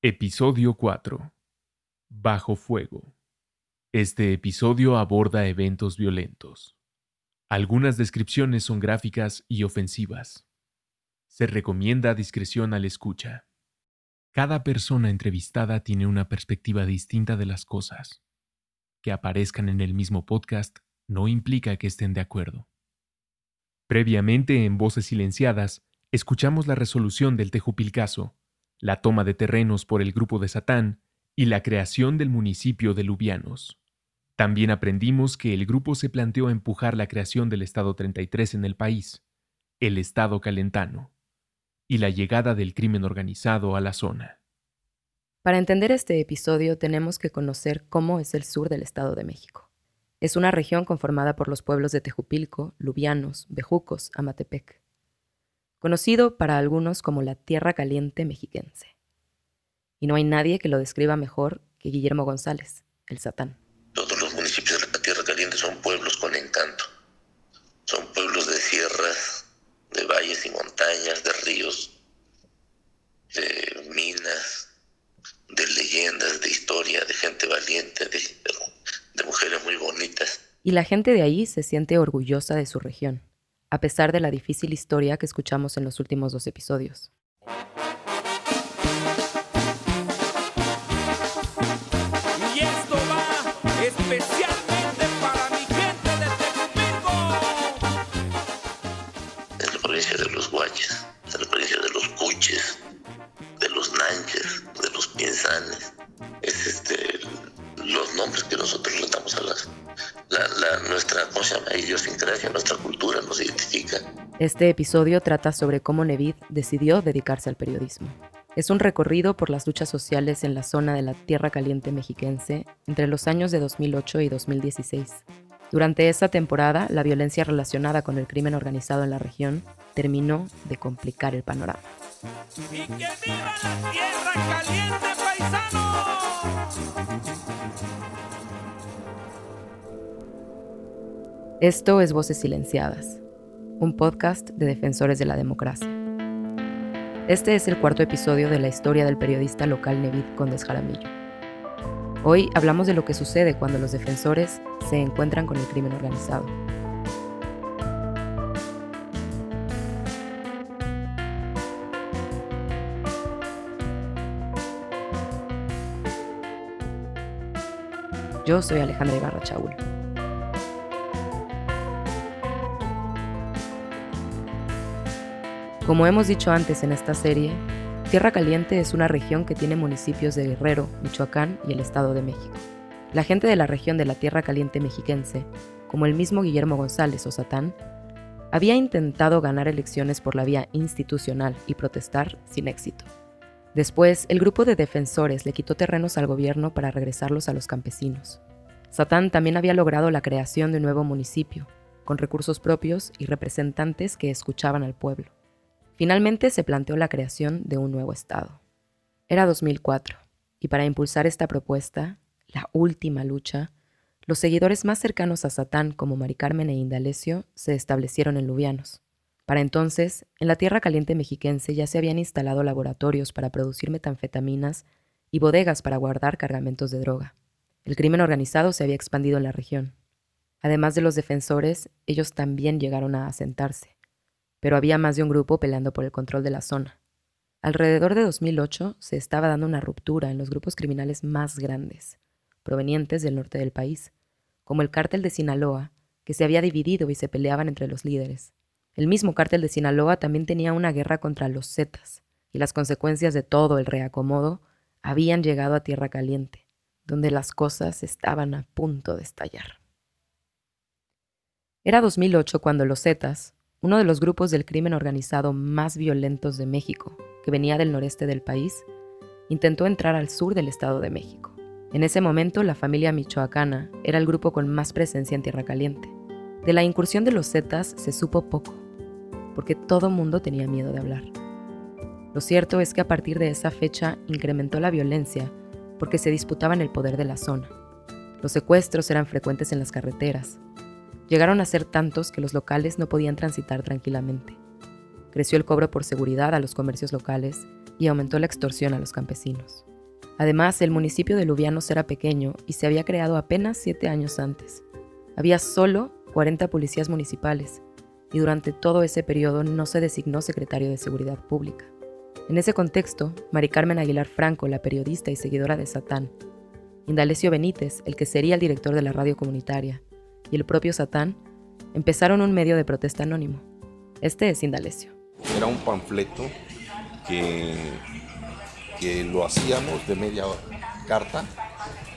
Episodio 4. Bajo fuego. Este episodio aborda eventos violentos. Algunas descripciones son gráficas y ofensivas. Se recomienda discreción al escucha. Cada persona entrevistada tiene una perspectiva distinta de las cosas. Que aparezcan en el mismo podcast no implica que estén de acuerdo. Previamente en Voces Silenciadas, escuchamos la resolución del Tejupilcaso, la toma de terrenos por el grupo de Satán y la creación del municipio de Lubianos. También aprendimos que el grupo se planteó empujar la creación del Estado 33 en el país, el Estado calentano, y la llegada del crimen organizado a la zona. Para entender este episodio tenemos que conocer cómo es el sur del Estado de México. Es una región conformada por los pueblos de Tejupilco, Lubianos, Bejucos, Amatepec conocido para algunos como la Tierra Caliente mexiquense. Y no hay nadie que lo describa mejor que Guillermo González, el Satán. Todos los municipios de la Tierra Caliente son pueblos con encanto. Son pueblos de sierras, de valles y montañas, de ríos, de minas, de leyendas, de historia, de gente valiente, de, de mujeres muy bonitas. Y la gente de ahí se siente orgullosa de su región a pesar de la difícil historia que escuchamos en los últimos dos episodios. Y esto va especialmente para mi gente de. Es la provincia de los Guaches, es la provincia de los Cuches, de los Nanches, de los Pinzanes. Es este, los nombres que nosotros le damos a las la, nuestra cosa, idiosincrasia, nuestra cultura nos identifica. Este episodio trata sobre cómo Nevid decidió dedicarse al periodismo. Es un recorrido por las luchas sociales en la zona de la Tierra Caliente mexiquense entre los años de 2008 y 2016. Durante esa temporada, la violencia relacionada con el crimen organizado en la región terminó de complicar el panorama. ¡Y que viva la Tierra Caliente, paisano! Esto es Voces Silenciadas, un podcast de defensores de la democracia. Este es el cuarto episodio de la historia del periodista local Nevid Condes Jaramillo. Hoy hablamos de lo que sucede cuando los defensores se encuentran con el crimen organizado. Yo soy Alejandra Ibarra Chaul. Como hemos dicho antes en esta serie, Tierra Caliente es una región que tiene municipios de Guerrero, Michoacán y el Estado de México. La gente de la región de la Tierra Caliente mexiquense, como el mismo Guillermo González o Satán, había intentado ganar elecciones por la vía institucional y protestar sin éxito. Después, el grupo de defensores le quitó terrenos al gobierno para regresarlos a los campesinos. Satán también había logrado la creación de un nuevo municipio, con recursos propios y representantes que escuchaban al pueblo. Finalmente se planteó la creación de un nuevo Estado. Era 2004, y para impulsar esta propuesta, la última lucha, los seguidores más cercanos a Satán como Mari Carmen e Indalecio se establecieron en Lubianos. Para entonces, en la tierra caliente mexiquense ya se habían instalado laboratorios para producir metanfetaminas y bodegas para guardar cargamentos de droga. El crimen organizado se había expandido en la región. Además de los defensores, ellos también llegaron a asentarse pero había más de un grupo peleando por el control de la zona. Alrededor de 2008 se estaba dando una ruptura en los grupos criminales más grandes, provenientes del norte del país, como el cártel de Sinaloa, que se había dividido y se peleaban entre los líderes. El mismo cártel de Sinaloa también tenía una guerra contra los Zetas, y las consecuencias de todo el reacomodo habían llegado a Tierra Caliente, donde las cosas estaban a punto de estallar. Era 2008 cuando los Zetas, uno de los grupos del crimen organizado más violentos de México, que venía del noreste del país, intentó entrar al sur del Estado de México. En ese momento, la familia michoacana era el grupo con más presencia en Tierra Caliente. De la incursión de los Zetas se supo poco, porque todo mundo tenía miedo de hablar. Lo cierto es que a partir de esa fecha incrementó la violencia porque se disputaban el poder de la zona. Los secuestros eran frecuentes en las carreteras, Llegaron a ser tantos que los locales no podían transitar tranquilamente. creció el cobro por seguridad a los comercios locales y aumentó la extorsión a los campesinos. Además, el municipio de Lubianos era pequeño y se había creado apenas siete años antes. Había solo 40 policías municipales y durante todo ese periodo no se designó secretario de Seguridad Pública. En ese contexto, Mari Carmen Aguilar Franco, la periodista y seguidora de Satán, Indalecio Benítez, el que sería el director de la radio comunitaria, y el propio Satán, empezaron un medio de protesta anónimo. Este es Indalecio. Era un panfleto que, que lo hacíamos de media carta,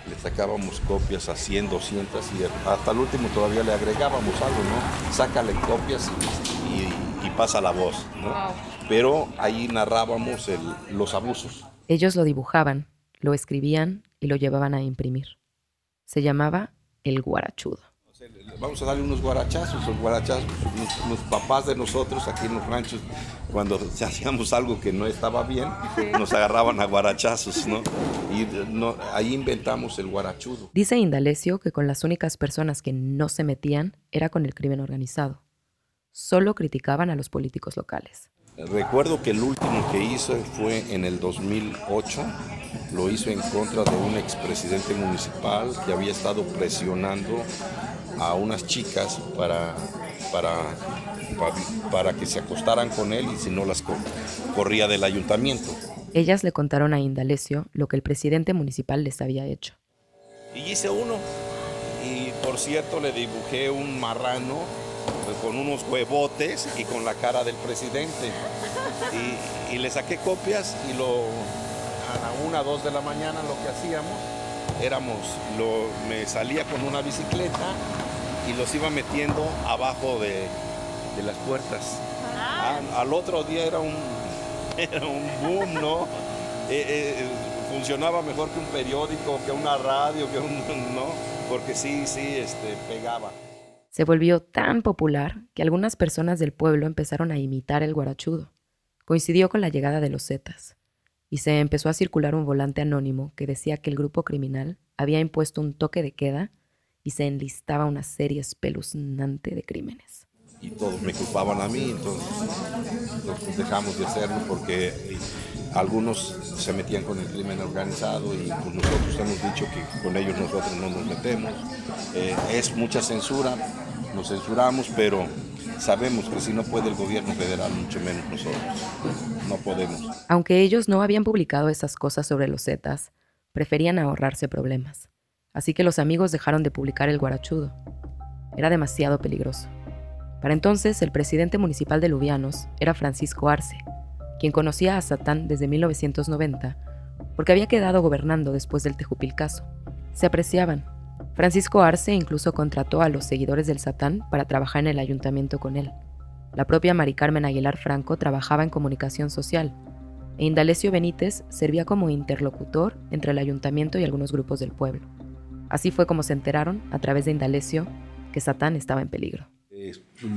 le sacábamos copias a 100, 200 y hasta el último todavía le agregábamos algo, ¿no? Sácale copias y, pasa la voz, ¿no? Pero ahí narrábamos los abusos. Ellos lo dibujaban, lo escribían y lo llevaban a imprimir. Se llamaba El Guarachudo vamos a darle unos guarachazos, los guarachazos, los, papás de nosotros aquí en los ranchos, cuando hacíamos algo que no estaba bien, nos agarraban a guarachazos, ¿no? Y ahí inventamos el guarachudo. Dice Indalecio que con las únicas personas que no se metían era con el crimen organizado. Solo criticaban a los políticos locales. Recuerdo que el último que hizo fue en el 2008, lo hizo en contra de un expresidente municipal que había estado presionando a unas chicas para, para, para, que se acostaran con él y si no las corría del ayuntamiento. Ellas le contaron a Indalecio lo que el presidente municipal les había hecho. Y hice uno. Y por cierto le dibujé un marrano con unos huevotes y con la cara del presidente. Y, le saqué copias y lo, a la una, dos de la mañana lo que hacíamos éramos, lo, me salía con una bicicleta y los iba metiendo abajo de, las puertas. Ah. al otro día era un, era un boom, ¿no? Eh, eh, funcionaba mejor que un periódico, que una radio, que un, ¿no? Porque sí, sí, este, pegaba. Se volvió tan popular que algunas personas del pueblo empezaron a imitar el guarachudo. Coincidió con la llegada de los Zetas y se empezó a circular un volante anónimo que decía que el grupo criminal había impuesto un toque de queda y se enlistaba una serie espeluznante de crímenes. Y todos me culpaban a mí, entonces dejamos de hacerlo porque algunos se metían con el crimen organizado y pues nosotros hemos dicho que con ellos nosotros no nos metemos. Eh, es mucha censura, nos censuramos, pero sabemos que si no puede el gobierno federal, mucho menos nosotros. Aunque ellos no habían publicado esas cosas sobre los Zetas, preferían ahorrarse problemas así que los amigos dejaron de publicar el guarachudo. Era demasiado peligroso. Para entonces, el presidente municipal de Lubianos era Francisco Arce, quien conocía a Satán desde 1990 porque había quedado gobernando después del Tejupilcaso. Se apreciaban. Francisco Arce incluso contrató a los seguidores del Satán para trabajar en el ayuntamiento con él. La propia Mari Carmen Aguilar Franco trabajaba en comunicación social, e Indalecio Benítez servía como interlocutor entre el ayuntamiento y algunos grupos del pueblo. Así fue como se enteraron, a través de Indalecio, que Satán estaba en peligro.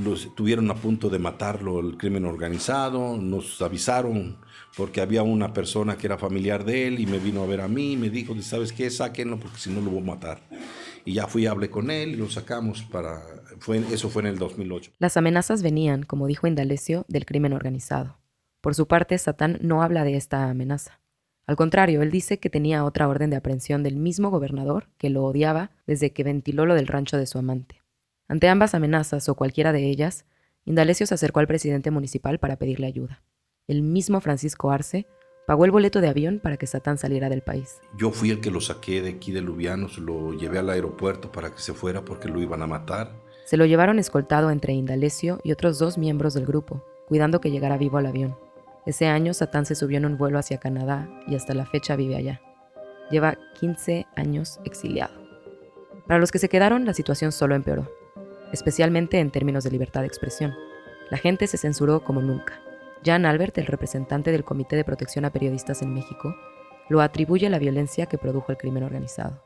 los tuvieron a punto de matarlo el crimen organizado, nos avisaron porque había una persona que era familiar de él y me vino a ver a mí y me dijo, ¿sabes qué? Sáquenlo porque si no lo voy a matar. Y ya fui, hablé con él y lo sacamos para... Fue, eso fue en el 2008. Las amenazas venían, como dijo Indalecio, del crimen organizado. Por su parte, Satán no habla de esta amenaza. Al contrario, él dice que tenía otra orden de aprehensión del mismo gobernador, que lo odiaba desde que ventiló lo del rancho de su amante. Ante ambas amenazas o cualquiera de ellas, Indalecio se acercó al presidente municipal para pedirle ayuda. El mismo Francisco Arce pagó el boleto de avión para que Satán saliera del país. Yo fui el que lo saqué de aquí de Lubianos, lo llevé al aeropuerto para que se fuera porque lo iban a matar. Se lo llevaron escoltado entre Indalecio y otros dos miembros del grupo, cuidando que llegara vivo al avión. Ese año Satán se subió en un vuelo hacia Canadá y hasta la fecha vive allá. Lleva 15 años exiliado. Para los que se quedaron, la situación solo empeoró, especialmente en términos de libertad de expresión. La gente se censuró como nunca. Jan Albert, el representante del Comité de Protección a Periodistas en México, lo atribuye a la violencia que produjo el crimen organizado.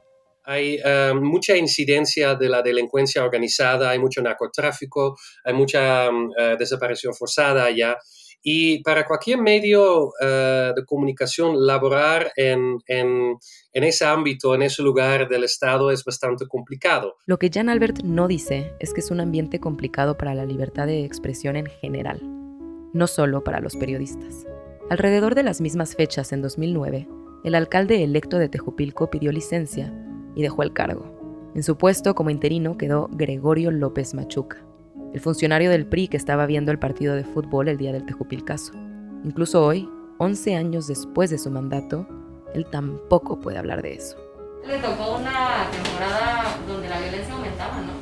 Hay eh, mucha incidencia de la delincuencia organizada, hay mucho narcotráfico, hay mucha mm, eh, desaparición forzada allá y para cualquier medio eh, de comunicación, laborar en, en, en, ese ámbito, en ese lugar del Estado es bastante complicado. Lo que Jan Albert no dice es que es un ambiente complicado para la libertad de expresión en general. no solo para los periodistas. Alrededor de las mismas fechas, en 2009, el alcalde electo de Tejupilco pidió licencia y dejó el cargo. En su puesto como interino quedó Gregorio López Machuca, el funcionario del PRI que estaba viendo el partido de fútbol el día del Tejupilcaso. Incluso hoy, 11 años después de su mandato, él tampoco puede hablar de eso. Le tocó una temporada donde la violencia aumentaba, ¿no?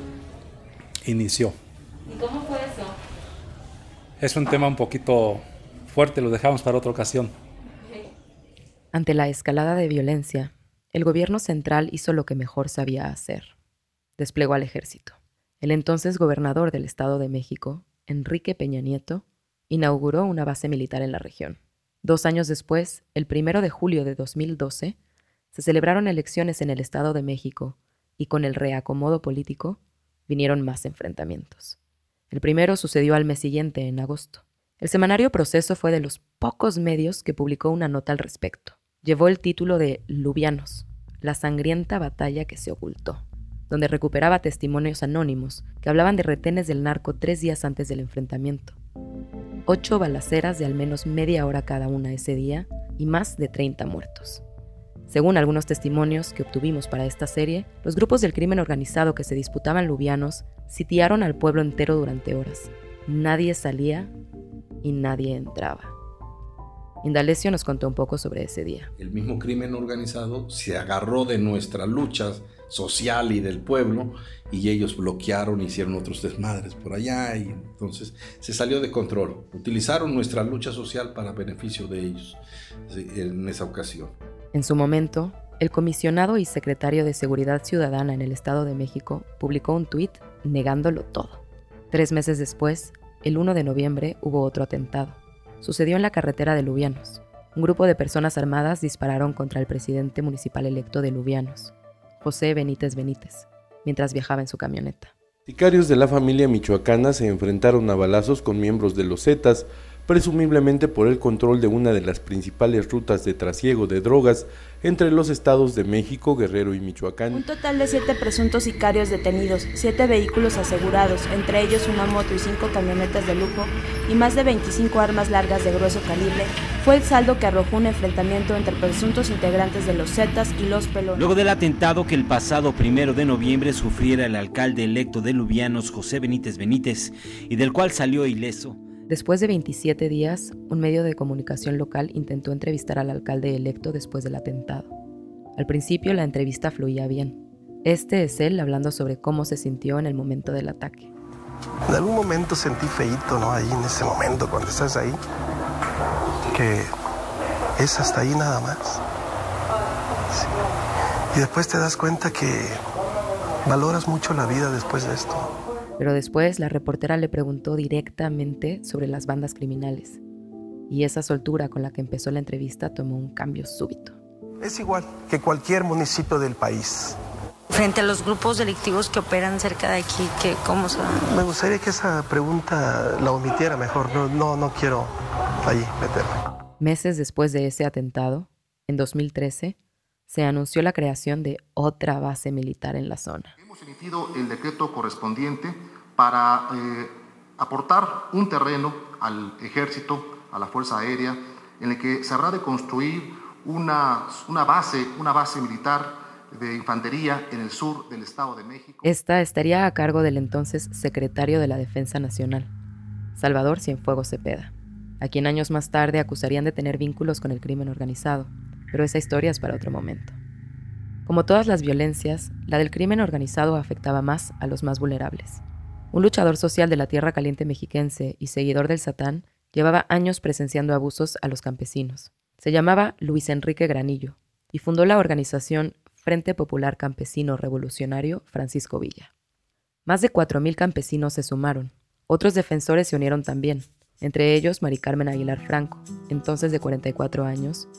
Inició. ¿Y cómo fue eso? Es un tema un poquito fuerte, lo dejamos para otra ocasión. Ante la escalada de violencia, el gobierno central hizo lo que mejor sabía hacer. Desplegó al ejército. El entonces gobernador del Estado de México, Enrique Peña Nieto, inauguró una base militar en la región. Dos años después, el primero de julio de 2012, se celebraron elecciones en el Estado de México y con el reacomodo político vinieron más enfrentamientos. El primero sucedió al mes siguiente, en agosto. El semanario Proceso fue de los pocos medios que publicó una nota al respecto. Llevó el título de Lubianos, la sangrienta batalla que se ocultó, donde recuperaba testimonios anónimos que hablaban de retenes del narco tres días antes del enfrentamiento. Ocho balaceras de al menos media hora cada una ese día y más de 30 muertos. Según algunos testimonios que obtuvimos para esta serie, los grupos del crimen organizado que se disputaban lubianos sitiaron al pueblo entero durante horas. Nadie salía y nadie entraba. Indalecio nos contó un poco sobre ese día. El mismo crimen organizado se agarró de nuestra lucha social y del pueblo y ellos bloquearon, hicieron otros desmadres por allá y entonces se salió de control. Utilizaron nuestra lucha social para beneficio de ellos en esa ocasión. En su momento, el comisionado y secretario de Seguridad Ciudadana en el Estado de México publicó un tuit negándolo todo. Tres meses después, el 1 de noviembre, hubo otro atentado. Sucedió en la carretera de Lubianos. Un grupo de personas armadas dispararon contra el presidente municipal electo de Lubianos, José Benítez Benítez, mientras viajaba en su camioneta. Sicarios de la familia michoacana se enfrentaron a balazos con miembros de los Zetas presumiblemente por el control de una de las principales rutas de trasiego de drogas entre los estados de México, Guerrero y Michoacán. Un total de siete presuntos sicarios detenidos, siete vehículos asegurados, entre ellos una moto y cinco camionetas de lujo, y más de 25 armas largas de grueso calibre, fue el saldo que arrojó un enfrentamiento entre presuntos integrantes de los Zetas y los Pelones. Luego del atentado que el pasado primero de noviembre sufriera el alcalde electo de Lubianos, José Benítez Benítez, y del cual salió ileso, Después de 27 días, un medio de comunicación local intentó entrevistar al alcalde electo después del atentado. Al principio la entrevista fluía bien. Este es él hablando sobre cómo se sintió en el momento del ataque. En algún momento sentí feíto, ¿no? Ahí en ese momento, cuando estás ahí, que es hasta ahí nada más. Y después te das cuenta que valoras mucho la vida después de esto. Pero después la reportera le preguntó directamente sobre las bandas criminales. Y esa soltura con la que empezó la entrevista tomó un cambio súbito. Es igual que cualquier municipio del país. Frente a los grupos delictivos que operan cerca de aquí, ¿qué, ¿cómo se Me gustaría que esa pregunta la omitiera mejor. No, no, no quiero ahí meterme. Meses después de ese atentado, en 2013, se anunció la creación de otra base militar en la zona. Hemos emitido el decreto correspondiente para eh, aportar un terreno al ejército, a la Fuerza Aérea, en el que se habrá de construir una, una base, una base militar de infantería en el sur del Estado de México. Esta estaría a cargo del entonces secretario de la Defensa Nacional, Salvador Cienfuegos Cepeda, a quien años más tarde acusarían de tener vínculos con el crimen organizado pero esa historia es para otro momento. Como todas las violencias, la del crimen organizado afectaba más a los más vulnerables. Un luchador social de la tierra caliente mexiquense y seguidor del Satán llevaba años presenciando abusos a los campesinos. Se llamaba Luis Enrique Granillo y fundó la organización Frente Popular Campesino Revolucionario Francisco Villa. Más de 4.000 campesinos se sumaron. Otros defensores se unieron también, entre ellos Mari Carmen Aguilar Franco, entonces de 44 años,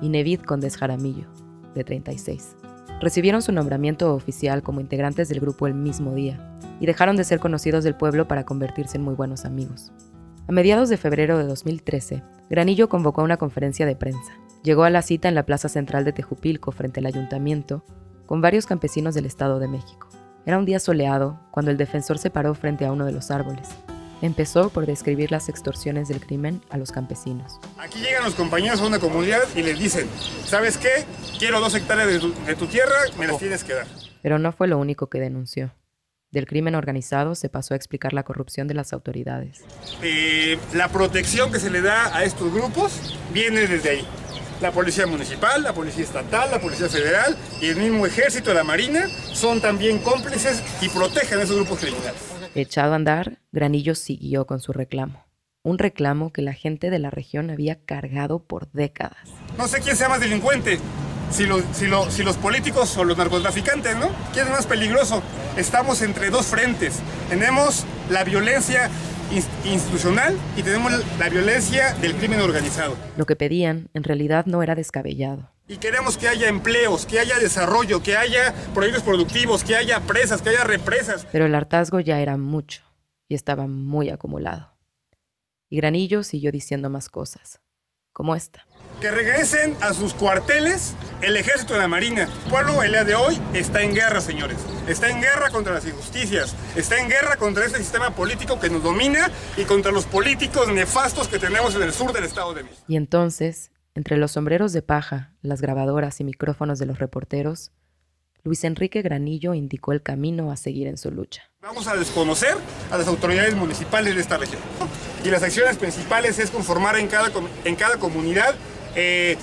y Nevid Condes Jaramillo, de 36. Recibieron su nombramiento oficial como integrantes del grupo el mismo día y dejaron de ser conocidos del pueblo para convertirse en muy buenos amigos. A mediados de febrero de 2013, Granillo convocó una conferencia de prensa. Llegó a la cita en la plaza central de Tejupilco frente al ayuntamiento con varios campesinos del Estado de México. Era un día soleado cuando el defensor se paró frente a uno de los árboles. Empezó por describir las extorsiones del crimen a los campesinos. Aquí llegan los compañeros a una comunidad y les dicen, ¿sabes qué? Quiero dos hectáreas de tu, de tu tierra, me las tienes que dar. Pero no fue lo único que denunció. Del crimen organizado se pasó a explicar la corrupción de las autoridades. Eh, la protección que se le da a estos grupos viene desde ahí. La policía municipal, la policía estatal, la policía federal y el mismo ejército la marina son también cómplices y protegen a esos grupos criminales. Echado a andar, Granillo siguió con su reclamo. Un reclamo que la gente de la región había cargado por décadas. No sé quién sea más delincuente, si los, si, lo- si los políticos o los narcotraficantes, ¿no? ¿Quién es más peligroso? Estamos entre dos frentes. Tenemos la violencia ins- institucional y tenemos la violencia del crimen organizado. Lo que pedían en realidad no era descabellado. Y queremos que haya empleos, que haya desarrollo, que haya proyectos productivos, que haya presas, que haya represas. Pero el hartazgo ya era mucho y estaba muy acumulado. Y Granillo siguió diciendo más cosas, como esta. Que regresen a sus cuarteles el ejército de la Marina. El pueblo el día de hoy está en guerra, señores. Está en guerra contra las injusticias. Está en guerra contra este sistema político que nos domina y contra los políticos nefastos que tenemos en el sur del Estado de México. Y entonces, entre los sombreros de paja, las grabadoras y micrófonos de los reporteros, Luis Enrique Granillo indicó el camino a seguir en su lucha. Vamos a desconocer a las autoridades municipales de esta región. Y las acciones principales es conformar en cada, en cada comunidad eh,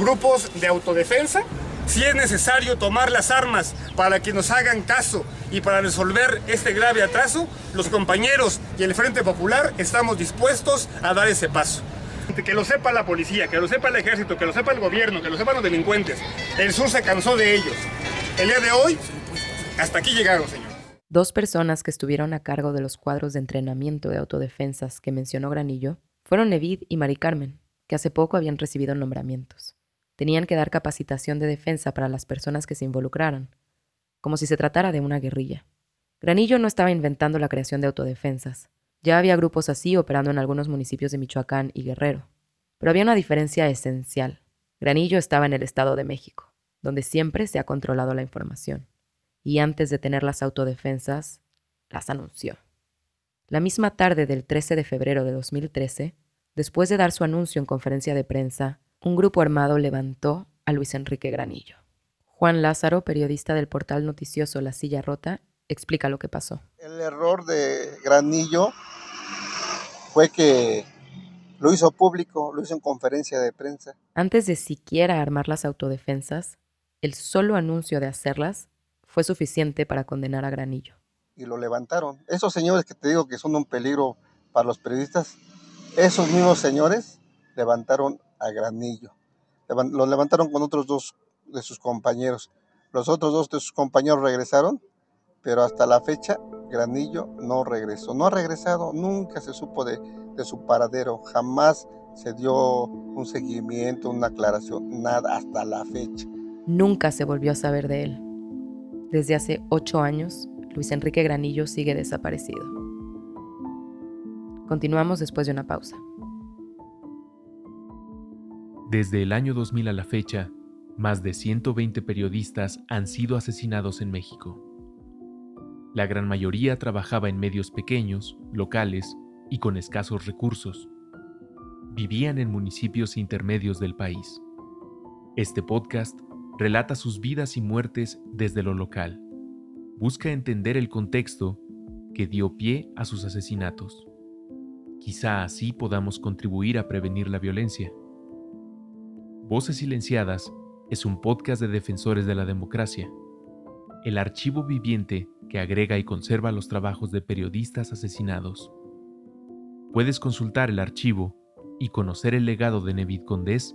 grupos de autodefensa. Si es necesario tomar las armas para que nos hagan caso y para resolver este grave atraso, los compañeros y el Frente Popular estamos dispuestos a dar ese paso. Que lo sepa la policía, que lo sepa el ejército, que lo sepa el gobierno, que lo sepan los delincuentes. El sur se cansó de ellos. El día de hoy, hasta aquí llegaron, señor. Dos personas que estuvieron a cargo de los cuadros de entrenamiento de autodefensas que mencionó Granillo fueron Nevid y Mari Carmen, que hace poco habían recibido nombramientos. Tenían que dar capacitación de defensa para las personas que se involucraran, como si se tratara de una guerrilla. Granillo no estaba inventando la creación de autodefensas. Ya había grupos así operando en algunos municipios de Michoacán y Guerrero. Pero había una diferencia esencial. Granillo estaba en el Estado de México, donde siempre se ha controlado la información y antes de tener las autodefensas, las anunció. La misma tarde del 13 de febrero de 2013, después de dar su anuncio en conferencia de prensa, un grupo armado levantó a Luis Enrique Granillo. Juan Lázaro, periodista del portal noticioso La Silla Rota, explica lo que pasó. El error de Granillo fue que lo hizo público, lo hizo en conferencia de prensa. Antes de siquiera armar las autodefensas, el solo anuncio de hacerlas fue suficiente para condenar a Granillo. y lo levantaron. Esos señores que te digo que son un peligro para los periodistas, esos mismos señores levantaron a Granillo. Lo levantaron con otros dos de sus compañeros. Los otros dos de sus compañeros regresaron, pero hasta la fecha Granillo no regresó. No ha regresado, nunca se supo de, de su paradero, jamás se dio un seguimiento, una aclaración, nada hasta la fecha. Nunca se volvió a saber de él. Desde hace ocho años, Luis Enrique Granillo sigue desaparecido. Continuamos después de una pausa. Desde el año 2000 a la fecha, más de 120 periodistas han sido asesinados en México. La gran mayoría trabajaba en medios pequeños, locales y con escasos recursos. Vivían en municipios intermedios del país. Este podcast relata sus vidas y muertes desde lo local. Busca entender el contexto que dio pie a sus asesinatos. Quizá así podamos contribuir a prevenir la violencia. Voces Silenciadas es un podcast de defensores de la democracia, el archivo viviente que agrega y conserva los trabajos de periodistas asesinados. Puedes consultar el archivo y conocer el legado de Nevid Condés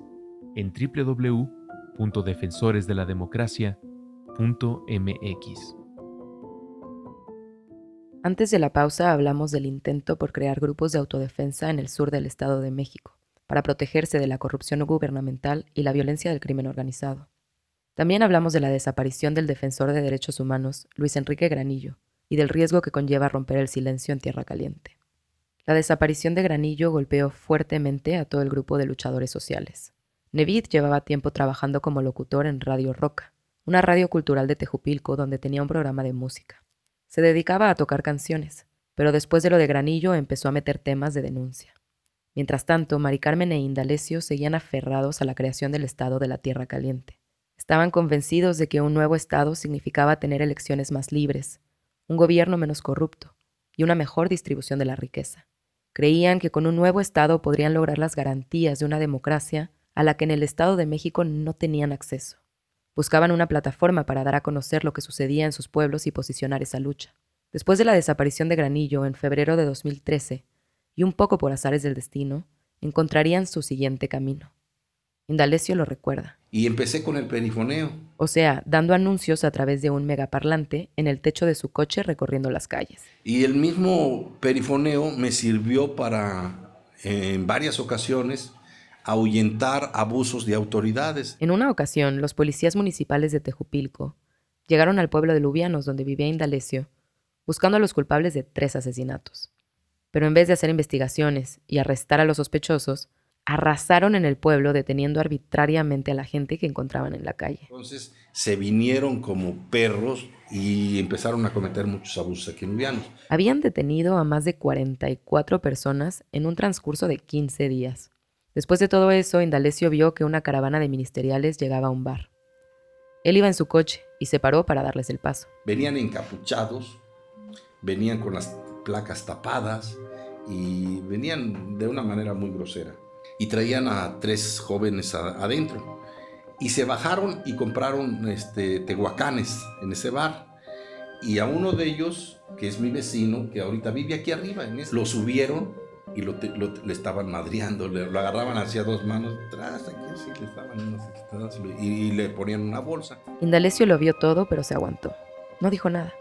en www.defensoresdelademocracia.mx. Antes de la pausa hablamos del intento por crear grupos de autodefensa en el sur del Estado de México, para protegerse de la corrupción gubernamental y la violencia del crimen organizado. También hablamos de la desaparición del defensor de derechos humanos, Luis Enrique Granillo, y del riesgo que conlleva romper el silencio en Tierra Caliente. La desaparición de Granillo golpeó fuertemente a todo el grupo de luchadores sociales. Nevid llevaba tiempo trabajando como locutor en Radio Roca, una radio cultural de Tejupilco donde tenía un programa de música. Se dedicaba a tocar canciones, pero después de lo de Granillo empezó a meter temas de denuncia. Mientras tanto, Mari Carmen e Indalecio seguían aferrados a la creación del Estado de la Tierra Caliente. Estaban convencidos de que un nuevo Estado significaba tener elecciones más libres, un gobierno menos corrupto y una mejor distribución de la riqueza. Creían que con un nuevo Estado podrían lograr las garantías de una democracia a la que en el Estado de México no tenían acceso. Buscaban una plataforma para dar a conocer lo que sucedía en sus pueblos y posicionar esa lucha. Después de la desaparición de Granillo en febrero de 2013, y un poco por azares del destino, encontrarían su siguiente camino. Indalecio lo recuerda. Y empecé con el perifoneo. O sea, dando anuncios a través de un megaparlante en el techo de su coche recorriendo las calles. Y el mismo perifoneo me sirvió para, en varias ocasiones, ahuyentar abusos de autoridades. En una ocasión, los policías municipales de Tejupilco llegaron al pueblo de Lubianos, donde vivía Indalecio, buscando a los culpables de tres asesinatos. Pero en vez de hacer investigaciones y arrestar a los sospechosos, arrasaron en el pueblo deteniendo arbitrariamente a la gente que encontraban en la calle. Entonces se vinieron como perros y empezaron a cometer muchos abusos aquí en Lubianos. Habían detenido a más de 44 personas en un transcurso de 15 días. Después de todo eso, Indalecio vio que una caravana de ministeriales llegaba a un bar. Él iba en su coche y se paró para darles el paso. Venían encapuchados, venían con las placas tapadas y venían de una manera muy grosera. Y traían a tres jóvenes adentro. Y se bajaron y compraron este, tehuacanes en ese bar. Y a uno de ellos, que es mi vecino, que ahorita vive aquí arriba, en ese, lo subieron y lo, le estaban madreando, le, lo agarraban hacia dos manos, tras aquí así, le estaban y, y le ponían una bolsa. Indalecio lo vio todo, pero se aguantó. No dijo nada.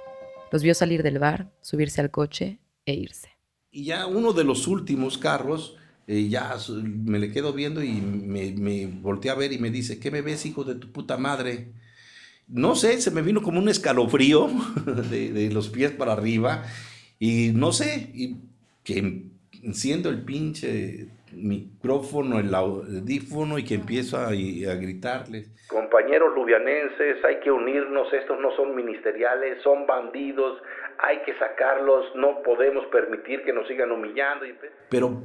Los vio salir del bar, subirse al coche e irse. Y ya uno de los últimos carros, ya me le quedo viendo y me, me volteé a ver y me dice, ¿qué me ves, hijo de tu puta madre? No sé, se me vino como un escalofrío de, de los pies para arriba y no sé, y que enciendo el pinche micrófono, el audífono y que empiezo a, a, gritarles. Compañeros lubianenses, hay que unirnos, estos no son ministeriales, son bandidos, hay que sacarlos, no podemos permitir que nos sigan humillando. Pero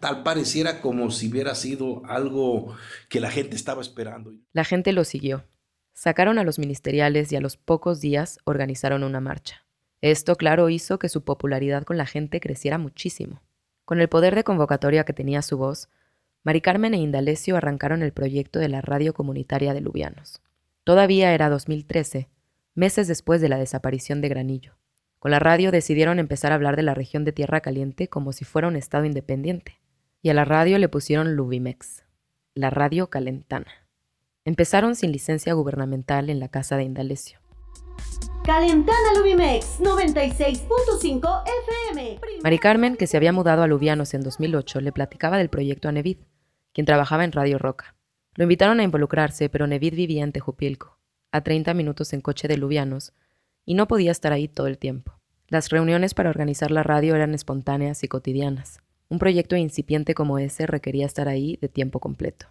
tal pareciera como si hubiera sido algo que la gente estaba esperando. La gente lo siguió. Sacaron a los ministeriales y a los pocos días organizaron una marcha. Esto, claro, hizo que su popularidad con la gente creciera muchísimo. Con el poder de convocatoria que tenía su voz, Mari Carmen e Indalecio arrancaron el proyecto de la radio comunitaria de Lubianos. Todavía era 2013, meses después de la desaparición de Granillo. Con la radio decidieron empezar a hablar de la región de Tierra Caliente como si fuera un estado independiente. Y a la radio le pusieron Lubimex, la radio calentana. Empezaron sin licencia gubernamental en la casa de Indalecio. Calentana Lubimex 96.5 FM. Mari Carmen, que se había mudado a Lubianos en 2008, le platicaba del proyecto a Nevid, quien trabajaba en Radio Roca. Lo invitaron a involucrarse, pero Nevid vivía en Tejupilco, a 30 minutos en coche de Lubianos, y no podía estar ahí todo el tiempo. Las reuniones para organizar la radio eran espontáneas y cotidianas. Un proyecto incipiente como ese requería estar ahí de tiempo completo.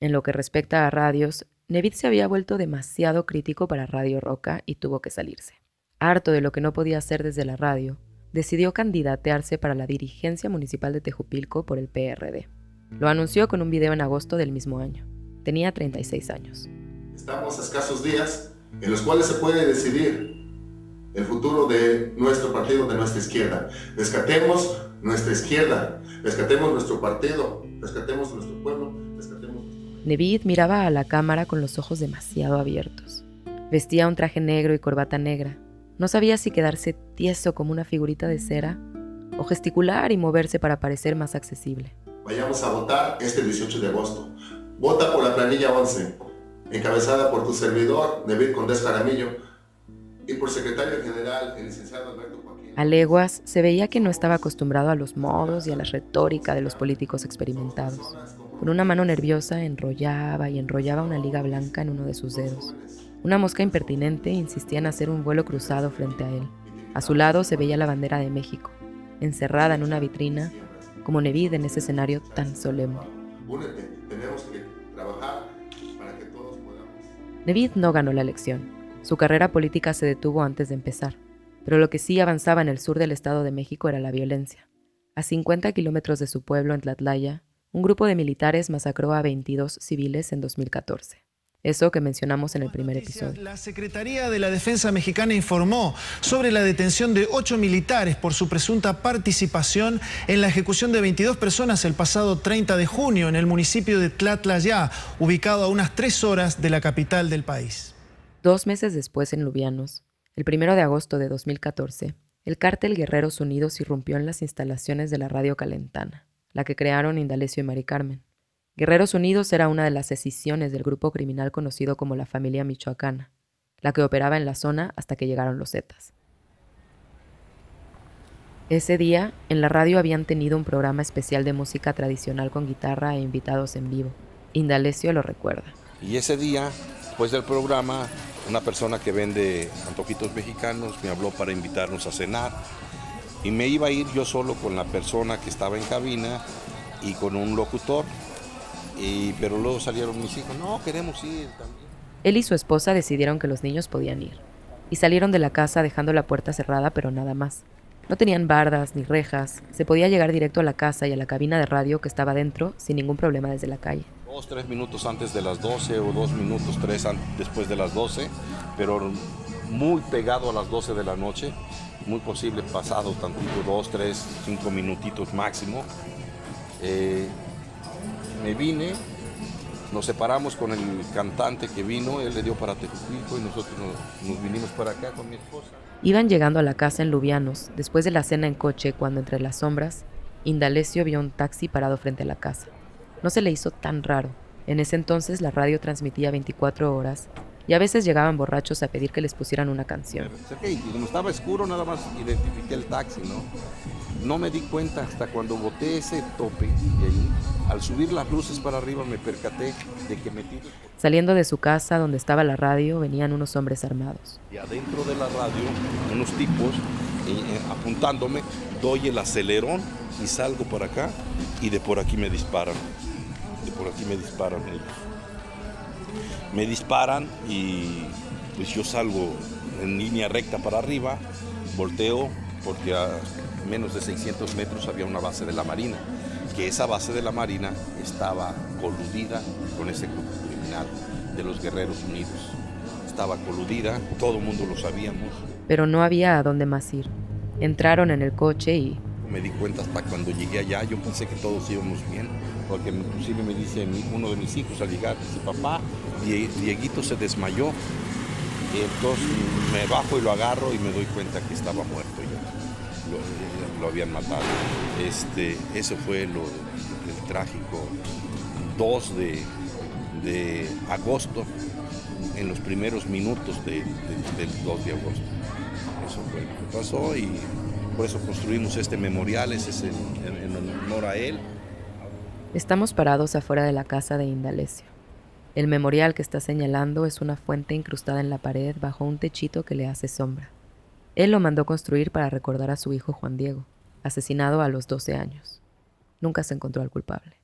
En lo que respecta a radios, Nevid se había vuelto demasiado crítico para Radio Roca y tuvo que salirse. Harto de lo que no podía hacer desde la radio, decidió candidatearse para la dirigencia municipal de Tejupilco por el PRD. Lo anunció con un video en agosto del mismo año. Tenía 36 años. Estamos a escasos días en los cuales se puede decidir el futuro de nuestro partido, de nuestra izquierda. Rescatemos nuestra izquierda, rescatemos nuestro partido, rescatemos nuestro pueblo, Nevid miraba a la cámara con los ojos demasiado abiertos. Vestía un traje negro y corbata negra. No sabía si quedarse tieso como una figurita de cera o gesticular y moverse para parecer más accesible. Vayamos a votar este 18 de agosto. Vota por la planilla 11, encabezada por tu servidor, Nevid Condés Jaramillo, y por secretario general, el licenciado Alberto Joaquín. A leguas se veía que no estaba acostumbrado a los modos y a la retórica de los políticos experimentados. Con una mano nerviosa enrollaba y enrollaba una liga blanca en uno de sus dedos. Una mosca impertinente insistía en hacer un vuelo cruzado frente a él. A su lado se veía la bandera de México, encerrada en una vitrina, como Nevid en ese escenario tan solemne. Nevid no ganó la elección. Su carrera política se detuvo antes de empezar. Pero lo que sí avanzaba en el sur del Estado de México era la violencia. A 50 kilómetros de su pueblo en Tlatlaya, un grupo de militares masacró a 22 civiles en 2014. Eso que mencionamos en el primer episodio. La Secretaría de la Defensa Mexicana informó sobre la detención de ocho militares por su presunta participación en la ejecución de 22 personas el pasado 30 de junio en el municipio de Tlatlaya, ubicado a unas tres horas de la capital del país. Dos meses después en Lubianos, el primero de agosto de 2014, el cártel Guerreros Unidos irrumpió en las instalaciones de la radio Calentana, la que crearon Indalecio y Mari Carmen. Guerreros Unidos era una de las escisiones del grupo criminal conocido como la familia michoacana, la que operaba en la zona hasta que llegaron los Zetas. Ese día, en la radio habían tenido un programa especial de música tradicional con guitarra e invitados en vivo. Indalecio lo recuerda. Y ese día, después del programa, una persona que vende antojitos mexicanos me habló para invitarnos a cenar. Y me iba a ir yo solo con la persona que estaba en cabina y con un locutor. Y, pero luego salieron mis hijos, no, queremos ir también. Él y su esposa decidieron que los niños podían ir. Y salieron de la casa dejando la puerta cerrada, pero nada más. No tenían bardas ni rejas, se podía llegar directo a la casa y a la cabina de radio que estaba dentro sin ningún problema desde la calle. Dos, tres minutos antes de las 12 o dos minutos, tres después de las 12, pero muy pegado a las 12 de la noche, muy posible pasado tantito, dos, tres, cinco minutitos máximo. Eh, me vine, nos separamos con el cantante que vino, él le dio para Tejupilco y nosotros nos, nos, vinimos para acá con mi esposa. Iban llegando a la casa en Lubianos, después de la cena en coche, cuando entre las sombras, Indalecio vio un taxi parado frente a la casa. No se le hizo tan raro. En ese entonces la radio transmitía 24 horas y a veces llegaban borrachos a pedir que les pusieran una canción. Y como estaba oscuro, nada más identifiqué el taxi, ¿no? No me di cuenta hasta cuando boté ese tope y ahí, al subir las luces para arriba, me percaté de que metí. Saliendo de su casa donde estaba la radio, venían unos hombres armados. Y adentro de la radio, unos tipos eh, apuntándome, doy el acelerón y salgo por acá y de por aquí me disparan. Por aquí me disparan ellos. Me disparan y pues yo salgo en línea recta para arriba, volteo porque a menos de 600 metros había una base de la Marina, que esa base de la Marina estaba coludida con ese grupo criminal de los Guerreros Unidos. Estaba coludida, todo el mundo lo sabíamos. Pero no había a dónde más ir. Entraron en el coche y... Me di cuenta hasta cuando llegué allá, yo pensé que todos íbamos bien, porque inclusive me dice uno de mis hijos al llegar, dice, papá, Dieguito se desmayó. Y entonces me bajo y lo agarro y me doy cuenta que estaba muerto ya. Lo, habían matado. Este, eso fue lo, trágico 2 de, agosto, en los primeros minutos de, de, del 2 de agosto. Eso fue lo que pasó y por eso construimos este memorial, ese es en, honor a él. Estamos parados afuera de la casa de Indalecio. El memorial que está señalando es una fuente incrustada en la pared bajo un techito que le hace sombra. Él lo mandó construir para recordar a su hijo Juan Diego, asesinado a los 12 años. Nunca se encontró al culpable.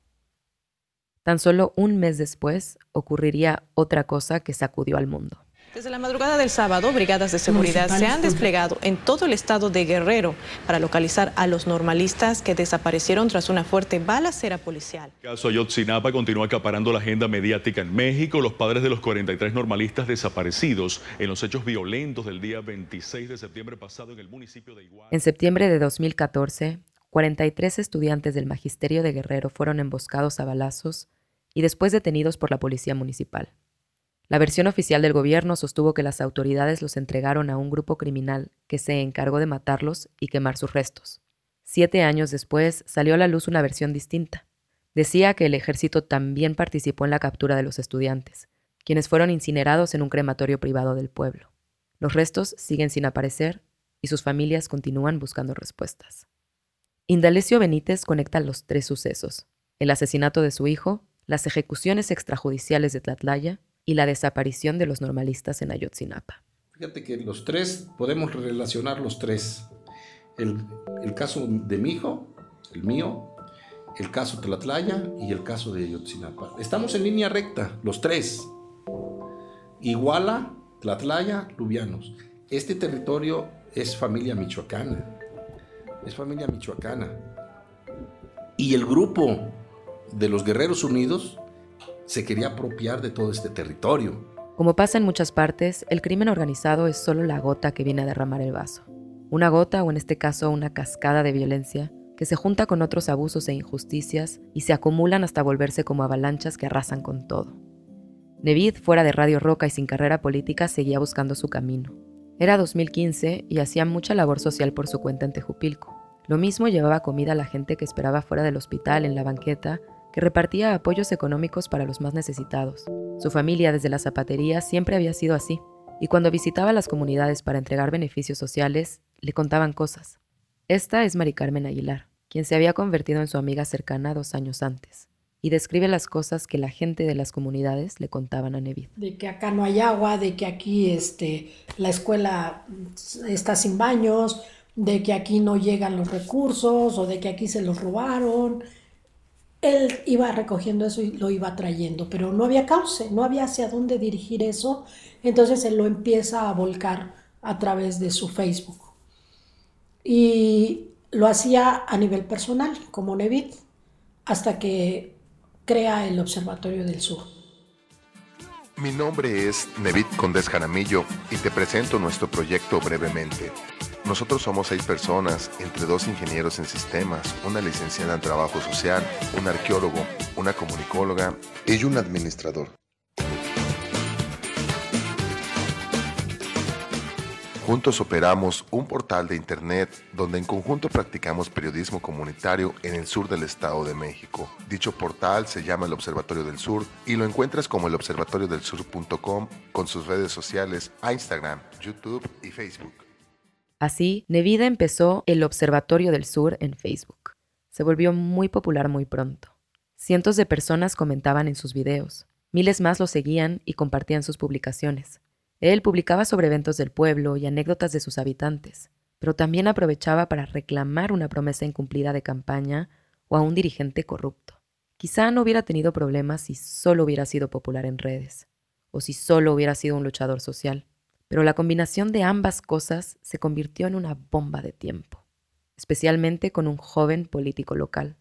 Tan solo un mes después ocurriría otra cosa que sacudió al mundo. Desde la madrugada del sábado, brigadas de seguridad se han desplegado en todo el estado de Guerrero para localizar a los normalistas que desaparecieron tras una fuerte balacera policial. El caso Ayotzinapa continúa acaparando la agenda mediática en México. Los padres de los 43 normalistas desaparecidos en los hechos violentos del día 26 de septiembre pasado en el municipio de Iguala. En septiembre de 2014, 43 estudiantes del Magisterio de Guerrero fueron emboscados a balazos y después detenidos por la policía municipal. La versión oficial del gobierno sostuvo que las autoridades los entregaron a un grupo criminal que se encargó de matarlos y quemar sus restos. Siete años después salió a la luz una versión distinta. Decía que el ejército también participó en la captura de los estudiantes, quienes fueron incinerados en un crematorio privado del pueblo. Los restos siguen sin aparecer y sus familias continúan buscando respuestas. Indalecio Benítez conecta los tres sucesos, el asesinato de su hijo, las ejecuciones extrajudiciales de Tlatlaya y la desaparición de los normalistas en Ayotzinapa. Fíjate que los tres, podemos relacionar los tres. El, caso de mi hijo, el mío, el caso Tlatlaya y el caso de Ayotzinapa. Estamos en línea recta, los tres. Iguala, Tlatlaya, Lubianos. Este territorio es familia michoacana. Es familia michoacana. Y el grupo de los Guerreros Unidos se quería apropiar de todo este territorio. Como pasa en muchas partes, el crimen organizado es solo la gota que viene a derramar el vaso. Una gota, o en este caso una cascada de violencia, que se junta con otros abusos e injusticias y se acumulan hasta volverse como avalanchas que arrasan con todo. Nevid, fuera de Radio Roca y sin carrera política, seguía buscando su camino. Era 2015 y hacía mucha labor social por su cuenta en Tejupilco. Lo mismo llevaba comida a la gente que esperaba fuera del hospital en la banqueta que repartía apoyos económicos para los más necesitados. Su familia desde la zapatería siempre había sido así, y cuando visitaba las comunidades para entregar beneficios sociales, le contaban cosas. Esta es Mari Carmen Aguilar, quien se había convertido en su amiga cercana dos años antes, y describe las cosas que la gente de las comunidades le contaban a Nevid. De que acá no hay agua, de que aquí este, la escuela está sin baños, de que aquí no llegan los recursos o de que aquí se los robaron él iba recogiendo eso y lo iba trayendo, pero no había cauce, no había hacia dónde dirigir eso, entonces él lo empieza a volcar a través de su Facebook. Y lo hacía a nivel personal, como Nevid, hasta que crea el Observatorio del Sur. Mi nombre es Nevid Condés Jaramillo y te presento nuestro proyecto brevemente. Nosotros somos seis personas, entre dos ingenieros en sistemas, una licenciada en trabajo social, un arqueólogo, una comunicóloga y un administrador. Juntos operamos un portal de Internet donde en conjunto practicamos periodismo comunitario en el sur del Estado de México. Dicho portal se llama el Observatorio del Sur y lo encuentras como el observatoriodelsur.com con sus redes sociales Instagram, YouTube y Facebook. Así, Nevida empezó el Observatorio del Sur en Facebook. Se volvió muy popular muy pronto. Cientos de personas comentaban en sus videos. Miles más lo seguían y compartían sus publicaciones. Él publicaba sobre eventos del pueblo y anécdotas de sus habitantes, pero también aprovechaba para reclamar una promesa incumplida de campaña o a un dirigente corrupto. Quizá no hubiera tenido problemas si solo hubiera sido popular en redes, o si solo hubiera sido un luchador social pero la combinación de ambas cosas se convirtió en una bomba de tiempo, especialmente con un joven político local,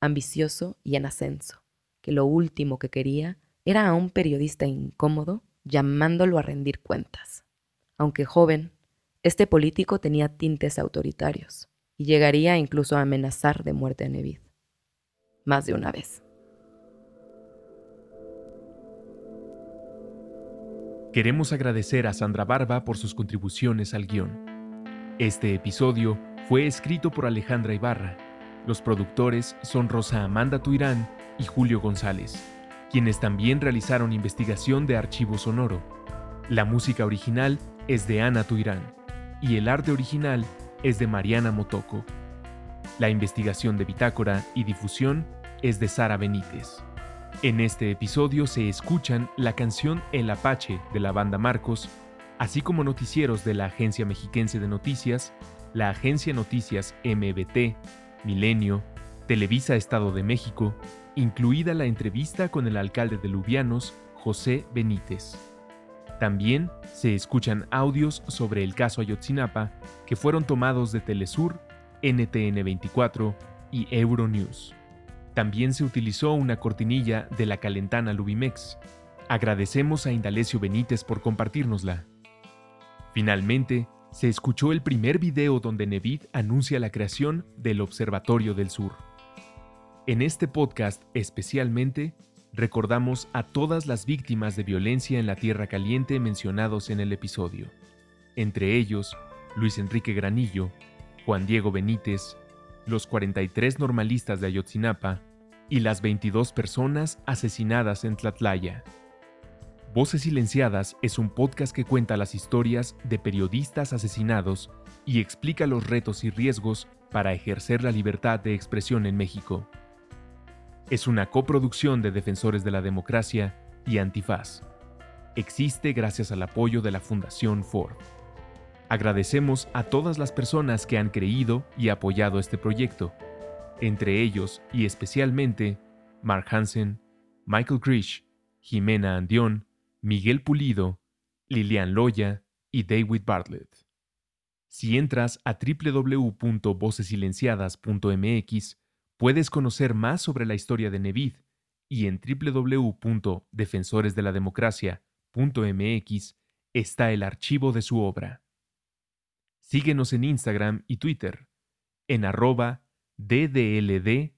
ambicioso y en ascenso, que lo último que quería era a un periodista incómodo llamándolo a rendir cuentas. Aunque joven, este político tenía tintes autoritarios y llegaría incluso a amenazar de muerte a Nevid. Más de una vez. Queremos agradecer a Sandra Barba por sus contribuciones al guion. Este episodio fue escrito por Alejandra Ibarra. Los productores son Rosa Amanda Tuirán y Julio González, quienes también realizaron investigación de archivo sonoro. La música original es de Ana Tuirán y el arte original es de Mariana Motoko. La investigación de bitácora y difusión es de Sara Benítez. En este episodio se escuchan la canción El Apache de la banda Marcos, así como noticieros de la Agencia Mexiquense de Noticias, la Agencia Noticias MBT, Milenio, Televisa Estado de México, incluida la entrevista con el alcalde de Lubianos, José Benítez. También se escuchan audios sobre el caso Ayotzinapa que fueron tomados de Telesur, NTN 24 y Euronews. También se utilizó una cortinilla de la calentana Lubimex. Agradecemos a Indalecio Benítez por compartirnosla. Finalmente, se escuchó el primer video donde Nevid anuncia la creación del Observatorio del Sur. En este podcast especialmente, recordamos a todas las víctimas de violencia en la Tierra Caliente mencionados en el episodio, entre ellos Luis Enrique Granillo, Juan Diego Benítez, los 43 normalistas de Ayotzinapa y las 22 personas asesinadas en Tlatlaya. Voces Silenciadas es un podcast que cuenta las historias de periodistas asesinados y explica los retos y riesgos para ejercer la libertad de expresión en México. Es una coproducción de Defensores de la Democracia y Antifaz. Existe gracias al apoyo de la Fundación Ford. Agradecemos a todas las personas que han creído y apoyado este proyecto, entre ellos y especialmente Mark Hansen, Michael Krish, Jimena Andión, Miguel Pulido, Lilian Loya y David Bartlett. Si entras a www.vocesilenciadas.mx, puedes conocer más sobre la historia de Nevid y en www.defensoresdelademocracia.mx está el archivo de su obra. Síguenos en Instagram y Twitter en arroba ddld-mx.